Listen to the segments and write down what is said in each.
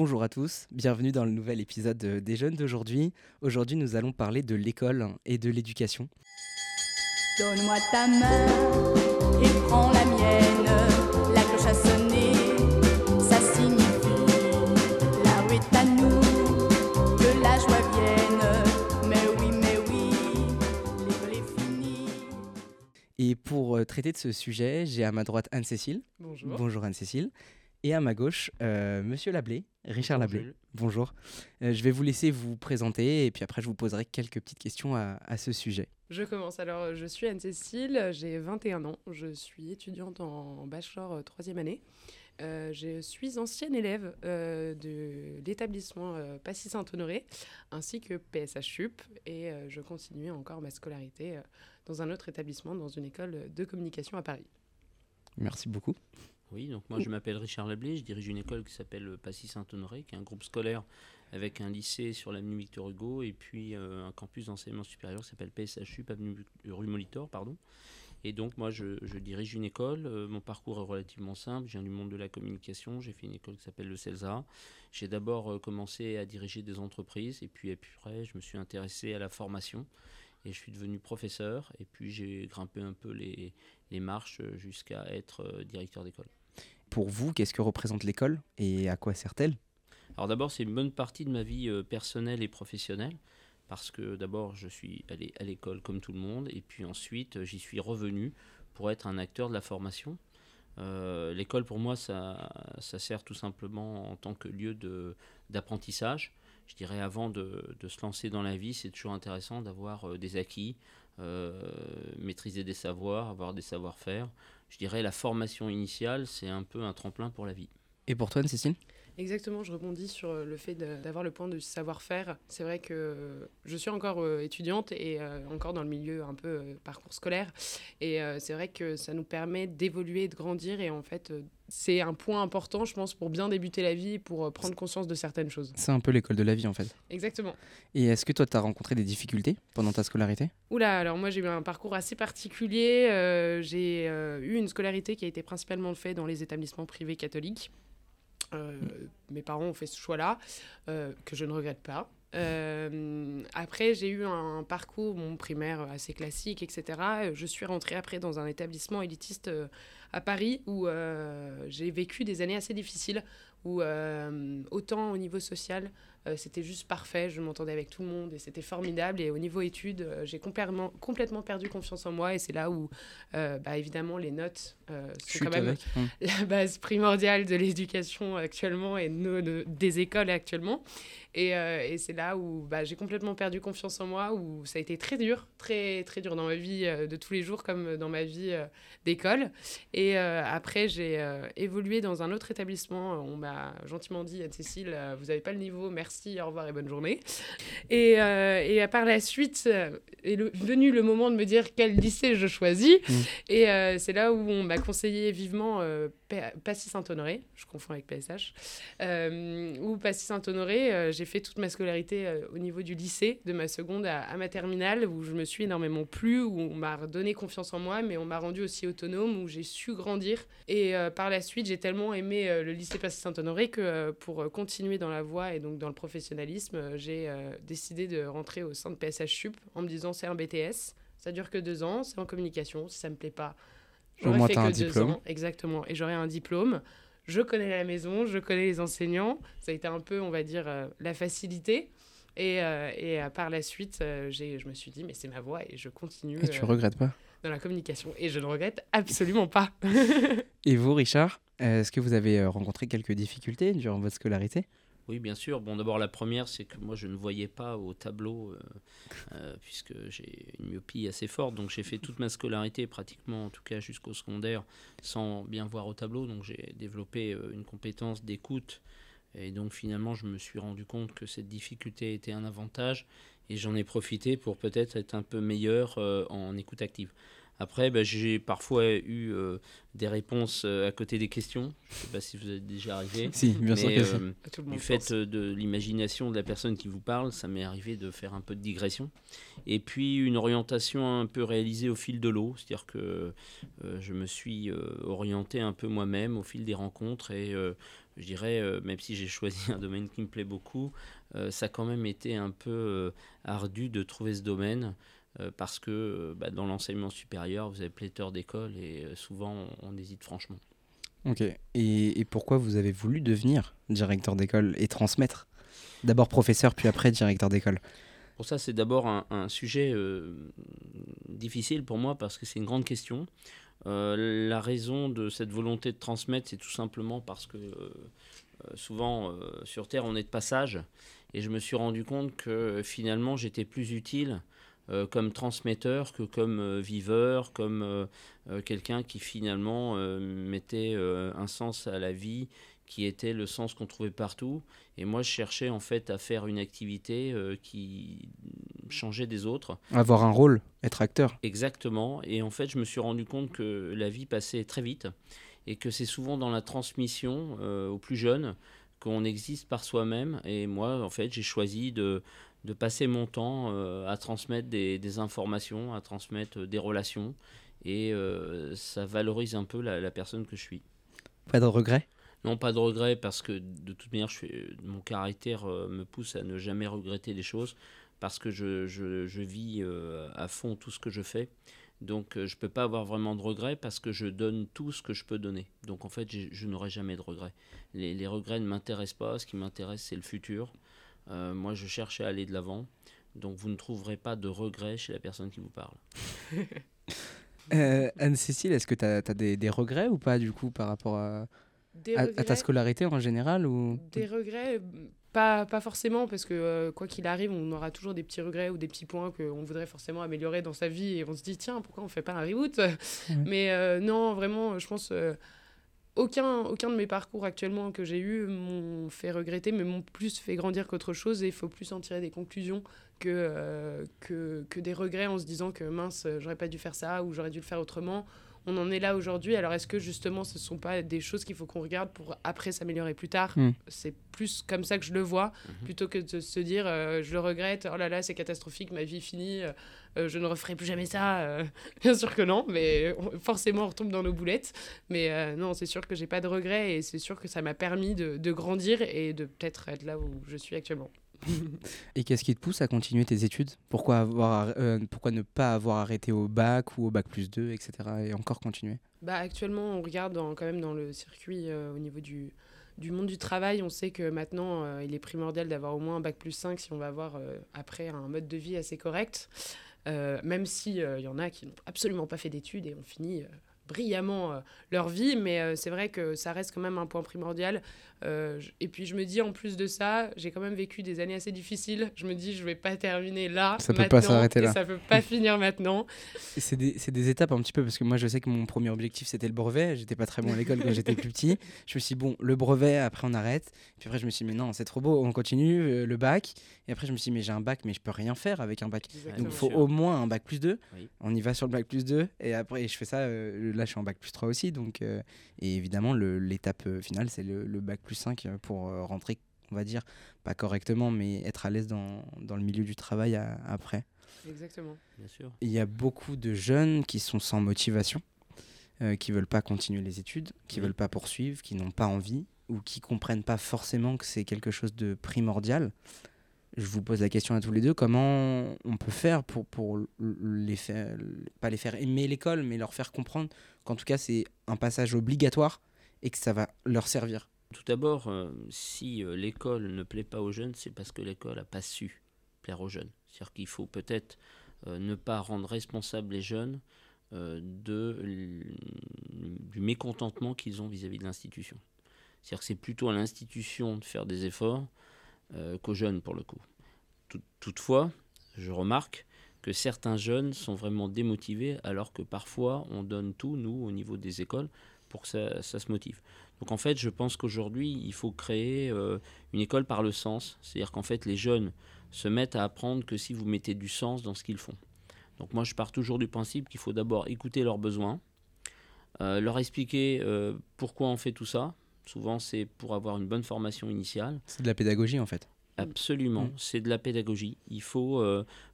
Bonjour à tous, bienvenue dans le nouvel épisode des jeunes d'aujourd'hui. Aujourd'hui, nous allons parler de l'école et de l'éducation. Donne-moi ta main et prends la mienne. La cloche a sonné, ça signifie la rue est à nous, que la joie vienne. Mais oui, mais oui, l'école est finie. Et pour euh, traiter de ce sujet, j'ai à ma droite Anne-Cécile. Bonjour. Bonjour Anne-Cécile. Et à ma gauche, euh, Monsieur Lablé, Richard Lablé. Bonjour. Bonjour. Euh, je vais vous laisser vous présenter et puis après je vous poserai quelques petites questions à, à ce sujet. Je commence. Alors, je suis Anne-Cécile, j'ai 21 ans, je suis étudiante en bachelor euh, troisième année. Euh, je suis ancienne élève euh, de l'établissement euh, Passy Saint-Honoré ainsi que PSH Sup et euh, je continue encore ma scolarité euh, dans un autre établissement, dans une école de communication à Paris. Merci beaucoup. Oui, donc moi je m'appelle Richard Lablé, je dirige une école qui s'appelle Passy Saint-Honoré, qui est un groupe scolaire avec un lycée sur l'avenue Victor Hugo et puis euh, un campus d'enseignement supérieur qui s'appelle PSHU, avenue rue Molitor, pardon. Et donc moi je, dirige une école, euh, mon parcours est relativement simple, je viens du monde de la communication, j'ai fait une école qui s'appelle le CELSA. J'ai d'abord euh, commencé à diriger des entreprises et puis après je me suis intéressé à la formation et je suis devenu professeur et puis j'ai grimpé un peu les, marches jusqu'à être euh, directeur d'école. Pour vous, qu'est-ce que représente l'école et à quoi sert-elle? Alors d'abord, c'est une bonne partie de ma vie euh, personnelle et professionnelle, parce que d'abord, je suis allé à l'école comme tout le monde, et puis ensuite, euh, j'y suis revenu pour être un acteur de la formation. Euh, l'école, pour moi, ça, sert tout simplement en tant que lieu d'apprentissage. Je dirais, avant de, se lancer dans la vie, c'est toujours intéressant d'avoir des acquis, maîtriser des savoirs, avoir des savoir-faire. Je dirais, la formation initiale, c'est un peu un tremplin pour la vie. Et pour toi, Anne-Cécile? Exactement, je rebondis sur euh, le fait d'avoir le point de savoir-faire. C'est vrai que euh, je suis encore euh, étudiante et encore dans le milieu un peu parcours scolaire. Et c'est vrai que ça nous permet d'évoluer, de grandir. Et en fait, c'est un point important, je pense, pour bien débuter la vie, pour prendre conscience de certaines choses. C'est un peu l'école de la vie en fait. Exactement. Et est-ce que toi, tu as rencontré des difficultés pendant ta scolarité? Oula, alors moi j'ai eu un parcours assez particulier. Euh, j'ai euh, eu une scolarité qui a été principalement faite dans les établissements privés catholiques. Euh, Mes parents ont fait ce choix-là, euh, que je ne regrette pas. Euh, après, j'ai eu un parcours mon primaire assez classique, etc. Je suis rentrée après dans un établissement élitiste à Paris où j'ai vécu des années assez difficiles, où autant au niveau social, euh, c'était juste parfait, je m'entendais avec tout le monde et c'était formidable. Et au niveau études, euh, j'ai complètement, complètement perdu confiance en moi et c'est là où, euh, bah, évidemment, les notes sont quand même avec la base primordiale de l'éducation actuellement et de nos- de- des écoles actuellement. Et, et c'est là où bah, j'ai complètement perdu confiance en moi, où ça a été très dur, très, très dur dans ma vie de tous les jours comme dans ma vie d'école. Et après, j'ai évolué dans un autre établissement. On m'a gentiment dit, Anne-Cécile, vous n'avez pas le niveau, merci, au revoir et bonne journée. Et, euh, et par la suite euh, est le- venu le moment de me dire quel lycée je choisis. Mm. Et euh, c'est là où on m'a conseillé vivement euh, Pa- Passy Saint-Honoré, je confonds avec PSH, où Passy Saint-Honoré, euh, j'ai fait toute ma scolarité au niveau du lycée, de ma seconde à, à ma terminale, où je me suis énormément plu, où on m'a redonné confiance en moi, mais on m'a rendu aussi autonome, où j'ai su grandir. Et par la suite, j'ai tellement aimé le lycée Passy Saint-Honoré que pour continuer dans la voie et donc dans le professionnalisme, euh, j'ai euh, décidé de rentrer au sein de PSH Sup en me disant c'est un BTS, ça dure que deux ans, c'est en communication, si ça me plaît pas. Au J'aurais fait un que deux diplôme. ans, exactement, et j'aurai un diplôme. Je connais la maison, je connais les enseignants. Ça a été un peu, on va dire, euh, la facilité. Et, euh, et euh, par la suite, euh, je me suis dit, mais c'est ma voie et je continue Et tu regrettes pas? dans la communication. Et je ne regrette absolument pas. Et vous, Richard, est-ce que vous avez rencontré quelques difficultés durant votre scolarité? Oui, bien sûr. Bon, d'abord, la première, c'est que moi, je ne voyais pas au tableau, euh, euh, puisque j'ai une myopie assez forte. Donc, j'ai fait toute ma scolarité, pratiquement, en tout cas jusqu'au secondaire, sans bien voir au tableau. Donc, j'ai développé euh, une compétence d'écoute. Et donc, finalement, je me suis rendu compte que cette difficulté était un avantage. Et j'en ai profité pour peut-être être un peu meilleur en écoute active. Après, bah, j'ai parfois eu euh, des réponses euh, à côté des questions. Je ne sais pas si vous êtes déjà arrivé. Si, bien sûr Mais, que si. euh, À tout le du fait pense. de l'imagination de la personne qui vous parle, ça m'est arrivé de faire un peu de digression. Et puis une orientation un peu réalisée au fil de l'eau, c'est-à-dire que euh, je me suis euh, orienté un peu moi-même au fil des rencontres et euh, je dirais, euh, même si j'ai choisi un domaine qui me plaît beaucoup, euh, ça a quand même été un peu euh, ardu de trouver ce domaine. Parce que bah, dans l'enseignement supérieur, vous avez pléthore d'écoles et souvent on, hésite franchement. Ok. Et, et, pourquoi vous avez voulu devenir directeur d'école et transmettre? D'abord professeur, puis après directeur d'école Pour ça, c'est d'abord un, un, sujet difficile pour moi parce que c'est une grande question. Euh, la raison de cette volonté de transmettre, c'est tout simplement parce que euh, euh, souvent sur Terre, on est de passage. Et je me suis rendu compte que finalement, j'étais plus utile comme transmetteur que comme viveur, comme quelqu'un qui finalement mettait un sens à la vie qui était le sens qu'on trouvait partout. Et moi, je cherchais en fait à faire une activité qui changer des autres. Avoir un rôle, être acteur. Exactement. Et en fait, je me suis rendu compte que la vie passait très vite et que c'est souvent dans la transmission euh, aux plus jeunes qu'on existe par soi-même. Et moi, en fait, j'ai choisi de, de, passer mon temps euh, à transmettre des, informations, à transmettre des relations. Et euh, ça valorise un peu la, personne que je suis. Pas de regret non, pas de regret parce que de toute manière, je mon caractère me pousse à ne jamais regretter les choses parce que je, je, je vis euh, à fond tout ce que je fais. Donc euh, je ne peux pas avoir vraiment de regrets parce que je donne tout ce que je peux donner. Donc en fait, je n'aurai jamais de regrets. Les, les regrets ne m'intéressent pas. Ce qui m'intéresse, c'est le futur. Euh, moi, je cherche à aller de l'avant. Donc vous ne trouverez pas de regrets chez la personne qui vous parle. Anne-Cécile, est-ce que tu as, des, des, regrets ou pas du coup par rapport à, à, à, ta scolarité en général ou... Des regrets pas, pas forcément, parce que euh, quoi qu'il arrive, on aura toujours des petits regrets ou des petits points qu'on voudrait forcément améliorer dans sa vie et on se dit, tiens, pourquoi on fait pas un reboot? Mais euh, non, vraiment, je pense, euh, aucun, aucun de mes parcours actuellement que j'ai eu m'ont fait regretter, mais m'ont plus fait grandir qu'autre chose. Et il faut plus en tirer des conclusions que, que, que des regrets en se disant que mince, j'aurais pas dû faire ça ou j'aurais dû le faire autrement on en est là aujourd'hui. Alors est-ce que justement ce ne sont pas des choses qu'il faut qu'on regarde pour après s'améliorer plus tard hmm. C'est plus comme ça que je le vois, mhm. plutôt que de se dire euh, je le regrette, oh là là c'est catastrophique, ma vie est finie, euh, euh, je ne referai plus jamais ça. bien sûr que non, mais forcément on retombe dans nos boulettes. Mais non, c'est sûr que j'ai pas de regrets et c'est sûr que ça m'a permis de grandir et de peut-être être là où je suis actuellement. Et qu'est-ce qui te pousse à continuer tes études? Pourquoi, avoir, euh, pourquoi ne pas avoir arrêté au bac ou au bac plus 2, etc. et encore continuer? Bah, Actuellement, on regarde quand même dans le circuit euh, au niveau du, du monde du travail. On sait que maintenant, euh, il est primordial d'avoir au moins un bac plus 5 si on va avoir après un mode de vie assez correct. même s'il il y en a qui n'ont absolument pas fait d'études et ont fini brillamment leur vie, mais c'est vrai que ça reste quand même un point primordial. Euh, et puis je me dis en plus de ça, j'ai quand même vécu des années assez difficiles. Je me dis je vais pas terminer là. Ça peut pas s'arrêter là. Ça peut pas finir maintenant. C'est des, des, étapes un petit peu parce que moi je sais que mon premier objectif c'était le brevet. J'étais pas très bon à l'école quand j'étais plus petit. Je me suis dit bon le brevet après on arrête. Puis après je me suis dit mais non c'est trop beau on continue euh, le bac. Et après je me suis dit mais j'ai un bac mais je peux rien faire avec un bac. Donc il faut au moins un bac plus 2. On y va sur le bac plus 2 et après je fais ça. Euh, là je suis en bac plus 3 aussi donc et évidemment l'étape finale c'est le, le bac plus plus 5 euh, pour euh, rentrer, on va dire, pas correctement, mais être à l'aise dans, dans le milieu du travail après. Exactement. Bien sûr. Il y a beaucoup de jeunes qui sont sans motivation, euh, qui veulent pas continuer les études, qui veulent pas poursuivre, qui n'ont pas envie ou qui comprennent pas forcément que c'est quelque chose de primordial. Je vous pose la question à tous les deux, comment on peut faire pour, pour les faire, pas les faire aimer l'école, mais leur faire comprendre qu'en tout cas c'est un passage obligatoire et que ça va leur servir? Tout d'abord, euh, si euh, l'école ne plaît pas aux jeunes, c'est parce que l'école n'a pas su plaire aux jeunes. C'est-à-dire qu'il faut peut-être euh, ne pas rendre responsables les jeunes de, du mécontentement qu'ils ont vis-à-vis de l'institution. C'est-à-dire que c'est plutôt à l'institution de faire des efforts qu'aux jeunes pour le coup. toutefois, je remarque que certains jeunes sont vraiment démotivés alors que parfois on donne tout, nous, au niveau des écoles, pour que ça, se motive. Donc en fait, je pense qu'aujourd'hui, il faut créer euh, une école par le sens. C'est-à-dire qu'en fait, les jeunes se mettent à apprendre que si vous mettez du sens dans ce qu'ils font. Donc moi, je pars toujours du principe qu'il faut d'abord écouter leurs besoins, euh, leur expliquer euh, pourquoi on fait tout ça. Souvent, c'est pour avoir une bonne formation initiale. C'est de la pédagogie, en fait. Absolument, mmh. c'est de la pédagogie. Il faut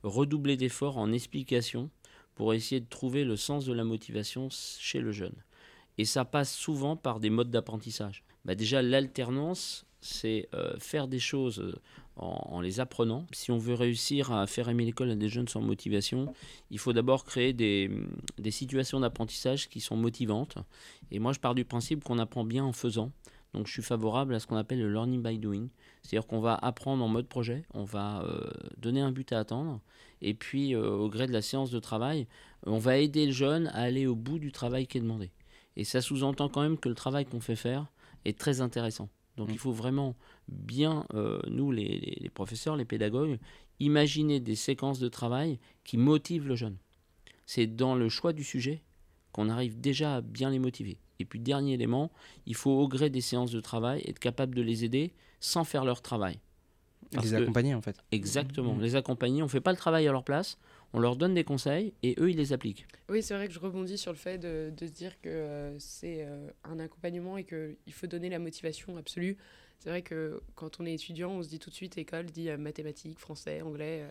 redoubler d'efforts en explication pour essayer de trouver le sens de la motivation chez le jeune. Et ça passe souvent par des modes d'apprentissage. bah déjà l'alternance, c'est euh, faire des choses euh, en, les apprenant. Si on veut réussir à faire aimer l'école à des jeunes sans motivation, il faut d'abord créer des, des situations d'apprentissage qui sont motivantes. Et moi, je pars du principe qu'on apprend bien en faisant. Donc, je suis favorable à ce qu'on appelle le learning by doing. C'est-à-dire qu'on va apprendre en mode projet, on va euh, donner un but à atteindre, et puis, euh, au gré de la séance de travail, on va aider le jeune à aller au bout du travail qui est demandé. Et ça sous-entend quand même que le travail qu'on fait faire est très intéressant. Donc, Mm. il faut vraiment bien, euh, nous, les, les- les professeurs, les pédagogues, imaginer des séquences de travail qui motivent le jeune. C'est dans le choix du sujet qu'on arrive déjà à bien les motiver. Et puis, dernier élément, il faut, au gré des séances de travail, être capable de les aider sans faire leur travail. Parce les que- accompagner en fait. Exactement. Mhm. Les accompagner, on ne fait pas le travail à leur place, on leur donne des conseils et eux, ils les appliquent. Oui, c'est vrai que je rebondis sur le fait de, de se dire que euh, c'est euh, un accompagnement et qu'il faut donner la motivation absolue. C'est vrai que quand on est étudiant, on se dit tout de suite école, dit euh, mathématiques, français, anglais.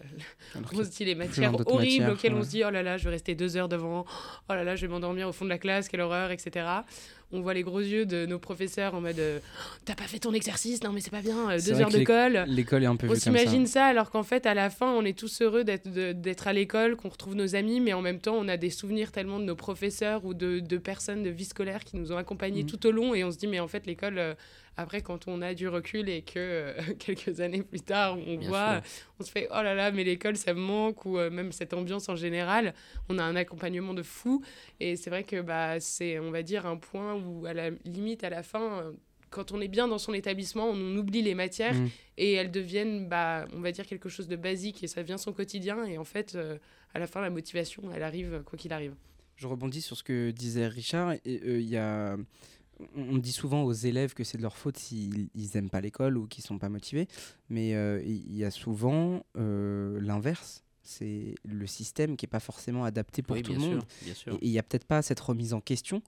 euh, on se dit les matières horribles matières, auxquelles on se dit oh là là, je vais rester deux heures devant, oh là là, je vais m'endormir au fond de la classe, quelle horreur, etc. On voit les gros yeux de nos professeurs en mode euh, t'as pas fait ton exercice, non mais c'est pas bien, euh, deux heures de colle. L'école est un peu On comme ça. s'imagine ça. alors qu'en fait, à la fin, on est tous heureux d'être à l'école, qu'on retrouve nos amis, mais en même temps, on a des souvenirs tellement de nos professeurs ou de, de personnes de vie scolaire qui nous ont accompagnés Mhm. tout au long, et on se dit, mais en fait, l'école, euh, après, quand on a du recul et que euh, quelques années plus tard, on Bien voit, on se fait, oh là là, mais l'école, ça me manque, ou euh, même cette ambiance en général, on a un accompagnement de fou, et c'est vrai que bah, c'est, on va dire, un point où, à la limite, à la fin, euh, quand on est bien dans son établissement, on oublie les matières Mm. et elles deviennent, bah, on va dire, quelque chose de basique et ça devient son quotidien. Et en fait, euh, à la fin, la motivation, elle arrive euh, quoi qu'il arrive. Je rebondis sur ce que disait Richard. euh, Il y a... On dit souvent aux élèves que c'est de leur faute s'ils ils aiment pas l'école ou qu'ils sont pas motivés, mais euh, il y a souvent euh, l'inverse. C'est le système qui est pas forcément adapté pour oui, tout bien le sûr, monde. bien sûr. Et il n'y a peut-être pas cette remise en question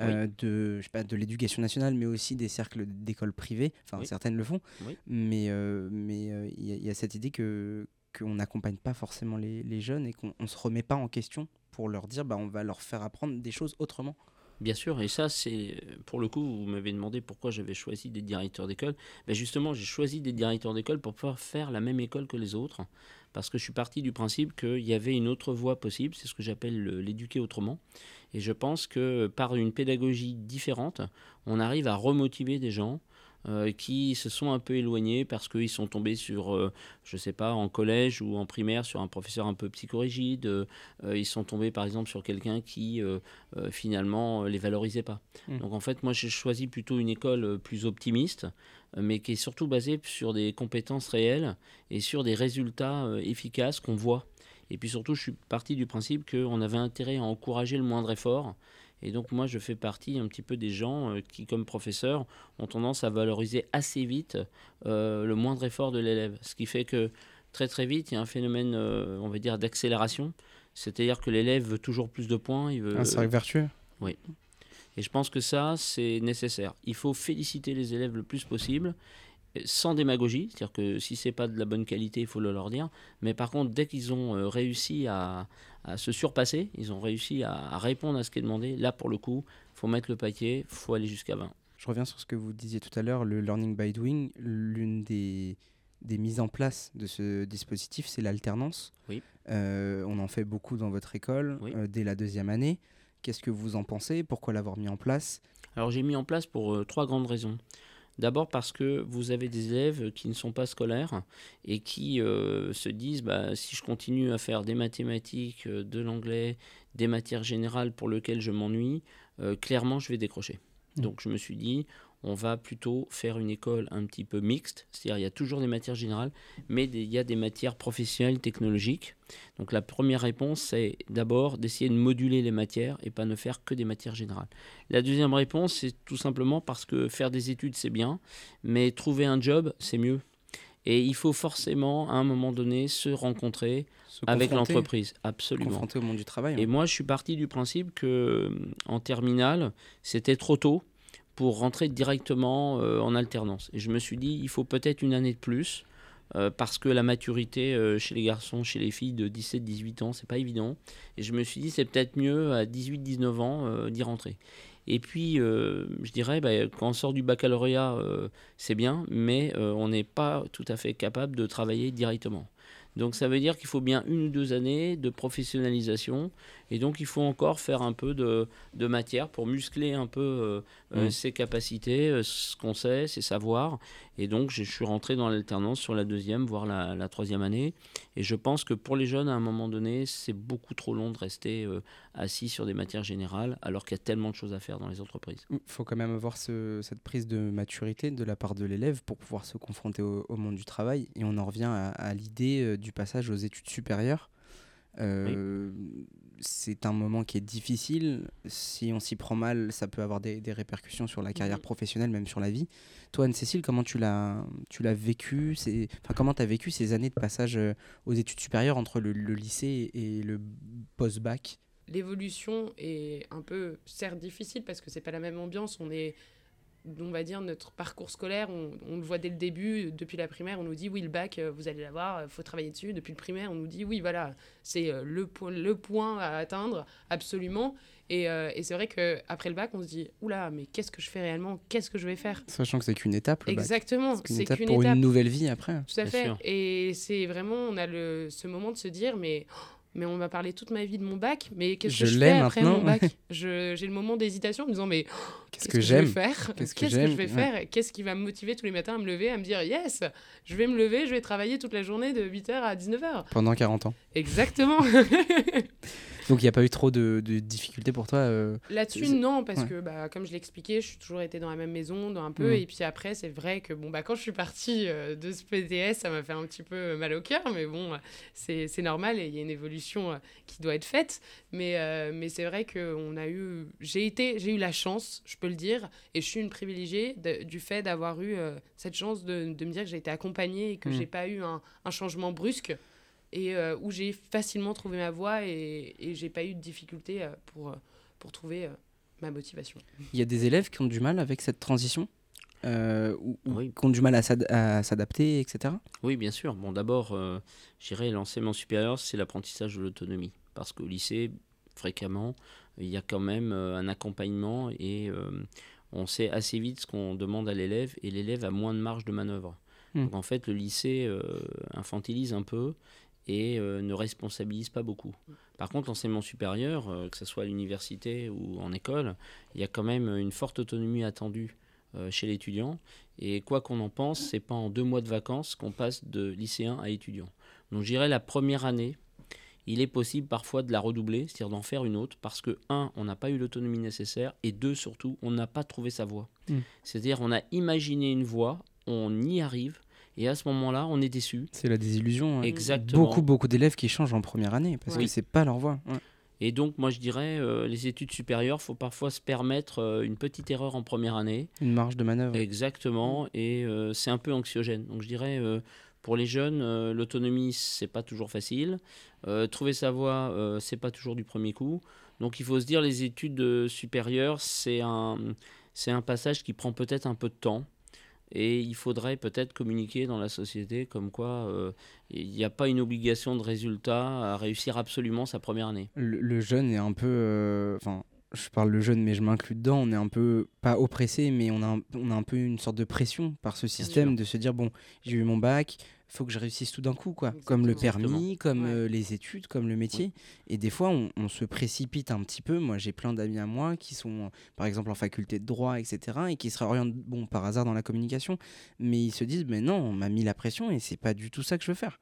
euh, de, je sais pas, de l'éducation nationale, mais aussi des cercles d'écoles privées. Enfin, Oui. certaines le font. Oui. Mais euh, mais euh, il y, a- il y a cette idée que qu'on n'accompagne pas forcément les, les jeunes et qu'on ne se remet pas en question pour leur dire bah, on va leur faire apprendre des choses autrement. Bien sûr, et ça, c'est pour le coup, vous m'avez demandé pourquoi j'avais choisi des directeurs d'école. Ben justement, j'ai choisi des directeurs d'école pour pouvoir faire la même école que les autres, parce que je suis parti du principe qu'il y avait une autre voie possible, c'est ce que j'appelle le- l'éduquer autrement. Et je pense que par une pédagogie différente, on arrive à remotiver des gens. Euh, qui se sont un peu éloignés parce qu'ils sont tombés sur, euh, je sais pas, en collège ou en primaire, sur un professeur un peu psychorigide. euh, euh, ils sont tombés, par exemple, sur quelqu'un qui finalement les valorisait pas. Mm. Donc en fait, moi j'ai choisi plutôt une école plus optimiste, mais qui est surtout basée sur des compétences réelles et sur des résultats efficaces qu'on voit. Et puis surtout, je suis parti du principe qu'on avait intérêt à encourager le moindre effort. Et donc moi, je fais partie un petit peu des gens euh, qui, comme professeurs, ont tendance à valoriser assez vite euh, le moindre effort de l'élève. Ce qui fait que très très vite, il y a un phénomène, euh, on va dire, d'accélération. C'est-à-dire que l'élève veut toujours plus de points. Il veut, Un cercle vertueux. et je pense que ça, c'est nécessaire. Il faut féliciter les élèves le plus possible, sans démagogie. C'est-à-dire que si c'est pas de la bonne qualité, il faut le leur dire. Mais par contre, dès qu'ils ont réussi à, à se surpasser, ils ont réussi à, à répondre à ce qui est demandé, là, pour le coup, faut mettre le paquet, faut aller jusqu'à 20. Je reviens sur ce que vous disiez tout à l'heure, le learning by doing. L'une des, des mises en place de ce dispositif, c'est l'alternance. Oui. Euh, on en fait beaucoup dans votre école Oui. euh, dès la deuxième année. Qu'est-ce que vous en pensez? Pourquoi l'avoir mis en place? Alors j'ai mis en place pour euh, trois grandes raisons. D'abord parce que vous avez des élèves qui ne sont pas scolaires et qui euh, se disent bah, si je continue à faire des mathématiques, euh, de l'anglais, des matières générales pour lesquelles je m'ennuie, euh, clairement je vais décrocher. Mhm. Donc je me suis dit on va plutôt faire une école un petit peu mixte, c'est-à-dire il y a toujours des matières générales, mais des- il y a des matières professionnelles, technologiques. Donc la première réponse, c'est d'abord d'essayer de moduler les matières et pas ne faire que des matières générales. La deuxième réponse, c'est tout simplement parce que faire des études, c'est bien, mais trouver un job, c'est mieux. Et il faut forcément, à un moment donné, se rencontrer Se avec l'entreprise. Absolument. Confronter au monde du travail. Et hein. moi, je suis parti du principe que en terminale, c'était trop tôt pour rentrer directement euh, en alternance. Et je me suis dit, il faut peut-être une année de plus. euh, parce que la maturité euh, chez les garçons, chez les filles de 17-18 ans, c'est pas évident. Et je me suis dit, c'est peut-être mieux à 18-19 ans d'y rentrer. Et puis, je dirais, bah, quand on sort du baccalauréat, c'est bien, mais on n'est pas tout à fait capable de travailler directement. Donc ça veut dire qu'il faut bien une ou deux années de professionnalisation et donc il faut encore faire un peu de, de matière pour muscler un peu euh, euh, Mm. ses capacités, euh, ce qu'on sait, ses savoirs. Et donc je suis rentré dans l'alternance sur la deuxième, voire la, la troisième année. Et je pense que pour les jeunes, à un moment donné, c'est beaucoup trop long de rester euh, assis sur des matières générales alors qu'il y a tellement de choses à faire dans les entreprises. Il faut quand même avoir ce- cette prise de maturité de la part de l'élève pour pouvoir se confronter au, au monde du travail. Et on en revient à, à l'idée du passage aux études supérieures. Euh, C'est un moment qui est difficile. Si on s'y prend mal, ça peut avoir des, des répercussions sur la carrière professionnelle, même sur la vie. Toi, Anne-Cécile, comment tu l'as tu l'as vécu c'est- enfin, Comment tu as vécu ces années de passage euh, aux études supérieures entre le, le lycée et le post-bac? L'évolution est un peu, certes, difficile parce que c'est pas la même ambiance. On est, on va dire, notre parcours scolaire, on, on le voit dès le début. Depuis la primaire, on nous dit oui, le bac, euh, vous allez l'avoir, il faut travailler dessus. Depuis le primaire, on nous dit oui, voilà, c'est euh, le, po- le point à atteindre, absolument. Et, euh, et c'est vrai qu'après le bac, on se dit oula, mais qu'est-ce que je fais réellement? Qu'est-ce que je vais faire? Sachant que c'est qu'une étape, le. Exactement, C'est qu'une étape pour étape. une nouvelle vie après. Tout à fait. sûr. Et c'est vraiment, on a le, ce moment de se dire, mais, oh, mais on m'a parlé toute ma vie de mon bac, mais qu'est-ce que je fais après mon bac J'ai le moment d'hésitation en me disant, mais oh, Qu'est-ce que que, je vais j'aime faire Qu'est-ce que je vais Ouais. faire Qu'est-ce qui va me motiver tous les matins à me lever, à me dire, yes, je vais me lever, je vais travailler toute la journée de 8h à 19h. pendant 40 ans. Exactement. Donc il n'y a pas eu trop de, de difficultés pour toi euh, Là-dessus, non, parce ouais. que, bah, comme je l'ai expliqué, je suis toujours été dans la même maison, dans un peu. Mhm. Et puis après, c'est vrai que bon, bah, quand je suis partie euh, de ce PTS, ça m'a fait un petit peu mal au cœur, mais bon, euh, c'est normal et il y a une évolution euh, qui doit être faite. Mais, euh, mais c'est vrai que on a eu, j'ai eu la chance, je peux le dire, et je suis une privilégiée de- du fait d'avoir eu euh, cette chance de, de me dire que j'ai été accompagnée et que Mhm. j'ai pas eu un, un changement brusque et euh, où j'ai facilement trouvé ma voie et, et j'ai pas eu de difficulté euh, pour, euh, pour trouver euh, ma motivation. Il y a des élèves qui ont du mal avec cette transition euh, ou, ou Oui. qui ont du mal à s'ad- à s'adapter, etc. Oui, bien sûr. Bon, d'abord, euh, je dirais l'enseignement supérieur, c'est l'apprentissage de l'autonomie. Parce qu'au lycée, fréquemment, il y a quand même euh, un accompagnement et euh, on sait assez vite ce qu'on demande à l'élève et l'élève a moins de marge de manœuvre. Hmm. Donc en fait, le lycée euh, infantilise un peu et euh, ne responsabilise pas beaucoup. Par contre, l'enseignement supérieur, euh, que ce soit à l'université ou en école, il y a quand même une forte autonomie attendue euh, chez l'étudiant. Et quoi qu'on en pense, c'est pas en deux mois de vacances qu'on passe de lycéen à étudiant. Donc, je dirais la première année, il est possible parfois de la redoubler, c'est-à-dire d'en faire une autre, parce que, un, on n'a pas eu l'autonomie nécessaire, et deux, surtout, on n'a pas trouvé sa voie. Mm. C'est-à-dire, on a imaginé une voie, on y arrive, et à ce moment-là, on est déçu. C'est la désillusion. hein. Exactement. Beaucoup, beaucoup d'élèves qui changent en première année parce Oui. que c'est pas leur voie. Ouais. Et donc, moi, je dirais, euh, les études supérieures, faut parfois se permettre euh, une petite erreur en première année. Une marge de manœuvre. Exactement, et euh, c'est un peu anxiogène. Donc je dirais, pour les jeunes, l'autonomie, c'est pas toujours facile. Trouver sa voie, c'est pas toujours du premier coup. Donc il faut se dire, les études supérieures, c'est un, c'est un passage qui prend peut-être un peu de temps. Et il faudrait peut-être communiquer dans la société comme quoi euh, il n'y a pas une obligation de résultat à réussir absolument sa première année. Le, le jeune est un peu. euh, Enfin, je parle le jeune, mais je m'inclus dedans. On est un peu, pas oppressé, mais on a un, on a un peu une sorte de pression par ce système de se dire bon, j'ai eu mon bac, faut que je réussisse tout d'un coup, quoi. Comme le Exactement. permis, comme Ouais. euh, les études, comme le métier. Et des fois, on, on se précipite un petit peu. Moi, j'ai plein d'amis à moi qui sont, par exemple, en faculté de droit, etc., et qui se réorientent, bon, par hasard dans la communication, mais ils se disent, mais non, on m'a mis la pression et c'est pas du tout ça que je veux faire.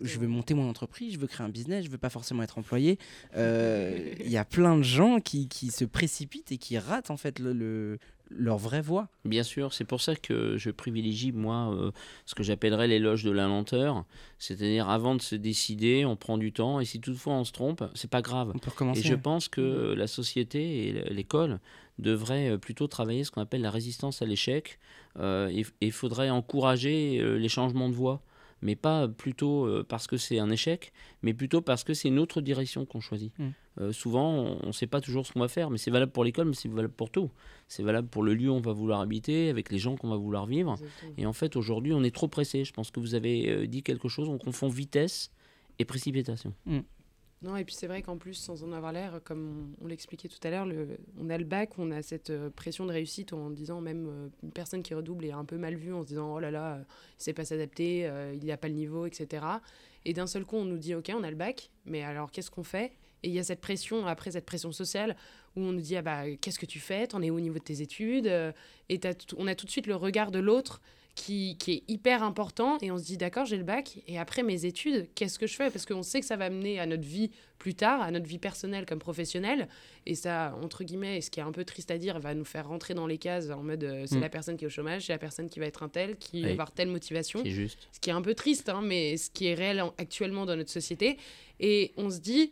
Je veux monter mon entreprise, je veux créer un business, je veux pas forcément être employé. Euh, Il y a plein de gens qui, qui se précipitent et qui ratent en fait le, le- leur vraie voie. Bien sûr, c'est pour ça que je privilégie, moi, euh, ce que j'appellerais l'éloge de la lenteur. C'est-à-dire, avant de se décider, on prend du temps, et si toutefois on se trompe, c'est pas grave. On peut recommencer. Et je pense que euh, la société et l'école devraient euh, plutôt travailler ce qu'on appelle la résistance à l'échec. Euh, et il faudrait encourager les changements de voie. Mais pas plutôt euh, parce que c'est un échec, mais plutôt parce que c'est une autre direction qu'on choisit. Mm. Euh, souvent, on ne sait pas toujours ce qu'on va faire, mais c'est valable pour l'école, mais c'est valable pour tout. C'est valable pour le lieu où on va vouloir habiter, avec les gens qu'on va vouloir vivre. Exactement. Et en fait, aujourd'hui, on est trop pressé. Je pense que vous avez euh, dit quelque chose, on confond vitesse et précipitation. Non, et puis c'est vrai qu'en plus, sans en avoir l'air, comme on, l'expliquait tout à l'heure, on a le bac, on a cette euh, pression de réussite en disant même euh, une personne qui redouble est un peu mal vue en se disant oh là là, euh, il sait pas s'adapter, euh, il n'y a pas le niveau, etc. Et d'un seul coup, on nous dit ok, on a le bac, mais alors qu'est-ce qu'on fait? Et il y a cette pression, après cette pression sociale, où on nous dit ah bah qu'est-ce que tu fais? T'en es où au niveau de tes études? Et on a tout de suite le regard de l'autre qui, qui est hyper important et on se dit d'accord j'ai le bac et après mes études qu'est-ce que je fais? Parce qu'on sait que ça va mener à notre vie plus tard à notre vie personnelle comme professionnelle et ça entre guillemets ce qui est un peu triste à dire va nous faire rentrer dans les cases en mode euh, c'est Mm. la personne qui est au chômage c'est la personne qui va être un tel qui va avoir telle motivation C'est juste. ce qui est un peu triste, hein, mais ce qui est réel en- actuellement dans notre société. Et on se dit,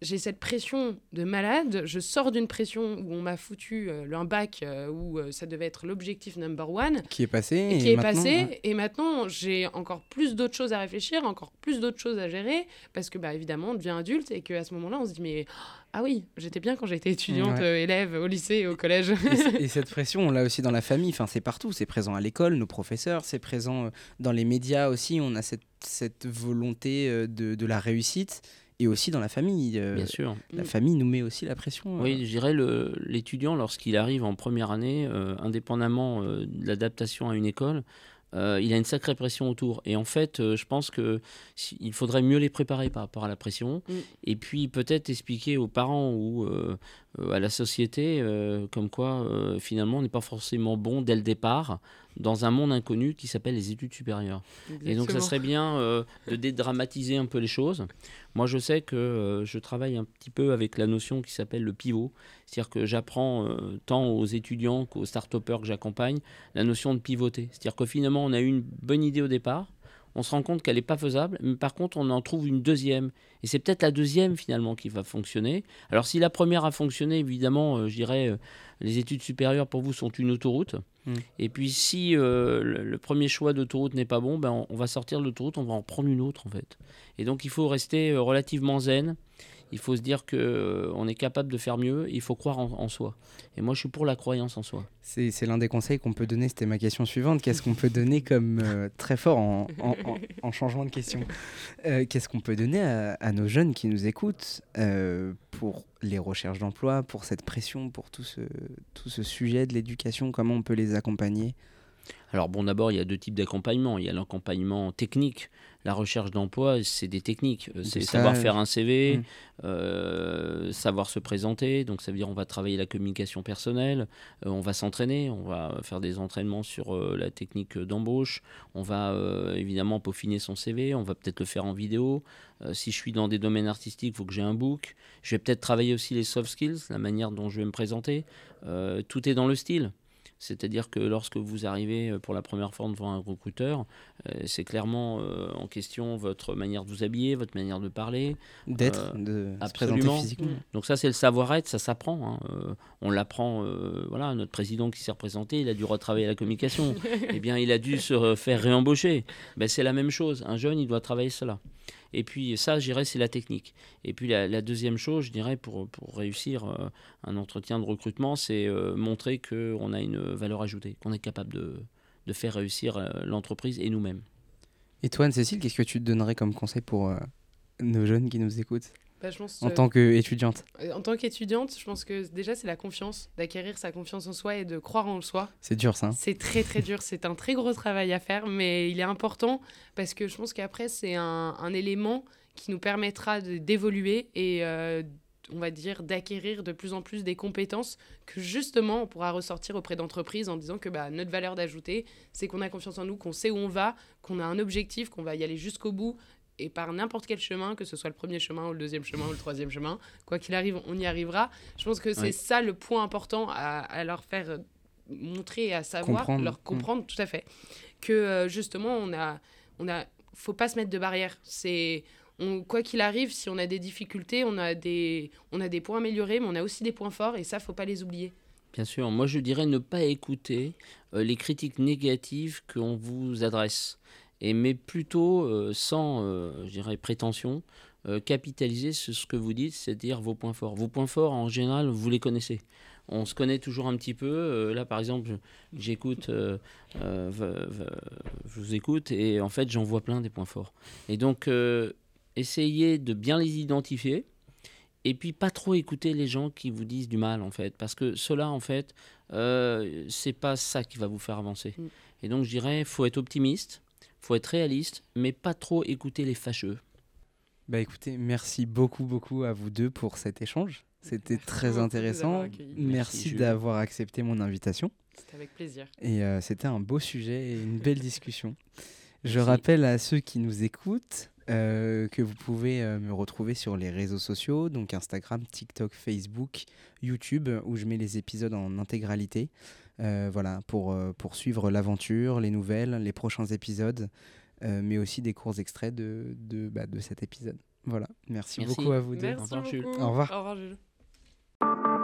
j'ai cette pression de malade, je sors d'une pression où on m'a foutu euh, un bac euh, où euh, ça devait être l'objectif number one, Qui est passé. et qui et est maintenant, passé, ouais. et maintenant j'ai encore plus d'autres choses à réfléchir, encore plus d'autres choses à gérer, parce que bah, évidemment on devient adulte, et qu'à ce moment-là on se dit, mais ah oui, j'étais bien quand j'étais étudiante, Ouais. euh, élève au lycée au collège. Et, et cette pression, on l'a aussi dans la famille, enfin, c'est partout, c'est présent à l'école, nos professeurs, c'est présent dans les médias aussi, on a cette, cette volonté de, de la réussite, et aussi dans la famille. euh, Bien sûr. La Mm. famille nous met aussi la pression. euh. Oui, je dirais le- l'étudiant, lorsqu'il arrive en première année, euh, indépendamment euh, de l'adaptation à une école, euh, il a une sacrée pression autour. Et en fait, euh, je pense que si- il faudrait mieux les préparer par rapport à la pression. Mm. Et puis peut-être expliquer aux parents ou euh, euh, à la société euh, comme quoi euh, finalement on n'est pas forcément bon dès le départ dans un monde inconnu qui s'appelle les études supérieures. Et donc, ça serait bien euh, de dédramatiser un peu les choses. Moi, je sais que euh, je travaille un petit peu avec la notion qui s'appelle le pivot. C'est-à-dire que j'apprends euh, tant aux étudiants qu'aux start-upers que j'accompagne la notion de pivoter. C'est-à-dire que finalement, on a eu une bonne idée au départ. On se rend compte qu'elle n'est pas faisable, mais par contre, on en trouve une deuxième. Et c'est peut-être la deuxième, finalement, qui va fonctionner. Alors, si la première a fonctionné, évidemment, euh, je dirais, euh, les études supérieures, pour vous, sont une autoroute. Mm. Et puis, si euh, le, le premier choix d'autoroute n'est pas bon, ben, on, on va sortir de l'autoroute, on va en prendre une autre, en fait. Et donc, il faut rester relativement zen. Il faut se dire que euh, on est capable de faire mieux. Il faut croire en, soi. Et moi, je suis pour la croyance en soi. C'est l'un des conseils qu'on peut donner, c'était ma question suivante. Qu'est-ce qu'on peut donner comme euh, très fort en, en- en- en changement de question? Euh, Qu'est-ce qu'on peut donner à, à nos jeunes qui nous écoutent pour les recherches d'emploi, pour cette pression, pour tout ce, tout ce sujet de l'éducation? Comment on peut les accompagner? Alors bon, d'abord, il y a deux types d'accompagnement. Il y a l'accompagnement technique. La recherche d'emploi, c'est des techniques. Euh, C'est savoir faire un CV, Mm. euh, savoir se présenter. Donc ça veut dire on va travailler la communication personnelle, euh, on va s'entraîner, on va faire des entraînements sur euh, la technique d'embauche, on va évidemment peaufiner son CV, on va peut-être le faire en vidéo. Si je suis dans des domaines artistiques, il faut que j'ai un book. Je vais peut-être travailler aussi les soft skills, la manière dont je vais me présenter. Tout est dans le style. C'est-à-dire que lorsque vous arrivez euh, pour la première fois devant un recruteur, euh, c'est clairement euh, en question votre manière de vous habiller, votre manière de parler. D'être, Euh, de se présenter absolument. physiquement Donc ça, c'est le savoir-être, ça s'apprend. hein. Euh, on l'apprend, euh, voilà, notre président qui s'est représenté, il a dû retravailler la communication. eh bien, il a dû se re- faire réembaucher. Ben, c'est la même chose. Un jeune, il doit travailler cela. Et puis ça, je dirais, c'est la technique. Et puis la, deuxième chose, je dirais, pour, pour réussir euh, un entretien de recrutement, c'est euh, montrer qu'on a une valeur ajoutée, qu'on est capable de, de faire réussir euh, l'entreprise et nous-mêmes. Et toi, Anne-Cécile, qu'est-ce que tu donnerais comme conseil pour nos jeunes qui nous écoutent? Bah, je pense, en euh, tant qu'étudiante Euh, En tant qu'étudiante, je pense que déjà c'est la confiance, d'acquérir sa confiance en soi et de croire en soi. C'est dur ça. hein C'est très très dur, c'est un très gros travail à faire, mais il est important parce que je pense qu'après c'est un, un élément qui nous permettra d'évoluer et euh, on va dire d'acquérir de plus en plus des compétences que justement on pourra ressortir auprès d'entreprises en disant que bah, notre valeur d'ajoutée c'est qu'on a confiance en nous, qu'on sait où on va, qu'on a un objectif, qu'on va y aller jusqu'au bout et par n'importe quel chemin, que ce soit le premier chemin ou le deuxième chemin ou le troisième chemin, quoi qu'il arrive, on y arrivera. Je pense que c'est ça le point important à, à leur faire euh, montrer et à savoir, Comprendre. leur Mm. comprendre tout à fait. Que euh, justement, on a, on a, faut pas se mettre de barrière. C'est, on, quoi qu'il arrive, si on a des difficultés, on a des, on a des points améliorés, mais on a aussi des points forts et ça, faut pas les oublier. Bien sûr, moi je dirais ne pas écouter euh, les critiques négatives qu'on vous adresse, et mais plutôt euh, sans, euh, je dirais, prétention, euh, capitaliser sur ce que vous dites, c'est-à-dire vos points forts. Vos points forts, en général, vous les connaissez. On se connaît toujours un petit peu. Euh, là, par exemple, j'écoute, euh, euh, je vous écoute, et en fait, j'en vois plein des points forts. Et donc, essayez de bien les identifier. Et puis pas trop écouter les gens qui vous disent du mal en fait, parce que cela en fait, c'est pas ça qui va vous faire avancer. Mm. Et donc je dirais, faut être optimiste, faut être réaliste, mais pas trop écouter les fâcheux. Bah écoutez, merci beaucoup, beaucoup à vous deux pour cet échange. C'était très intéressant. Merci, d'avoir accepté mon invitation. C'était avec plaisir. Et euh, c'était un beau sujet et une belle discussion. Je Merci. rappelle à ceux qui nous écoutent euh, que vous pouvez euh, me retrouver sur les réseaux sociaux, donc Instagram, TikTok, Facebook, YouTube, où je mets les épisodes en intégralité. Euh, voilà, pour, euh, pour suivre l'aventure, les nouvelles, les prochains épisodes, euh, mais aussi des courts extraits de, de, bah, de cet épisode. Voilà, merci, Merci. beaucoup à vous deux. Merci revoir, Jules. beaucoup. Au revoir. Au revoir, Jules.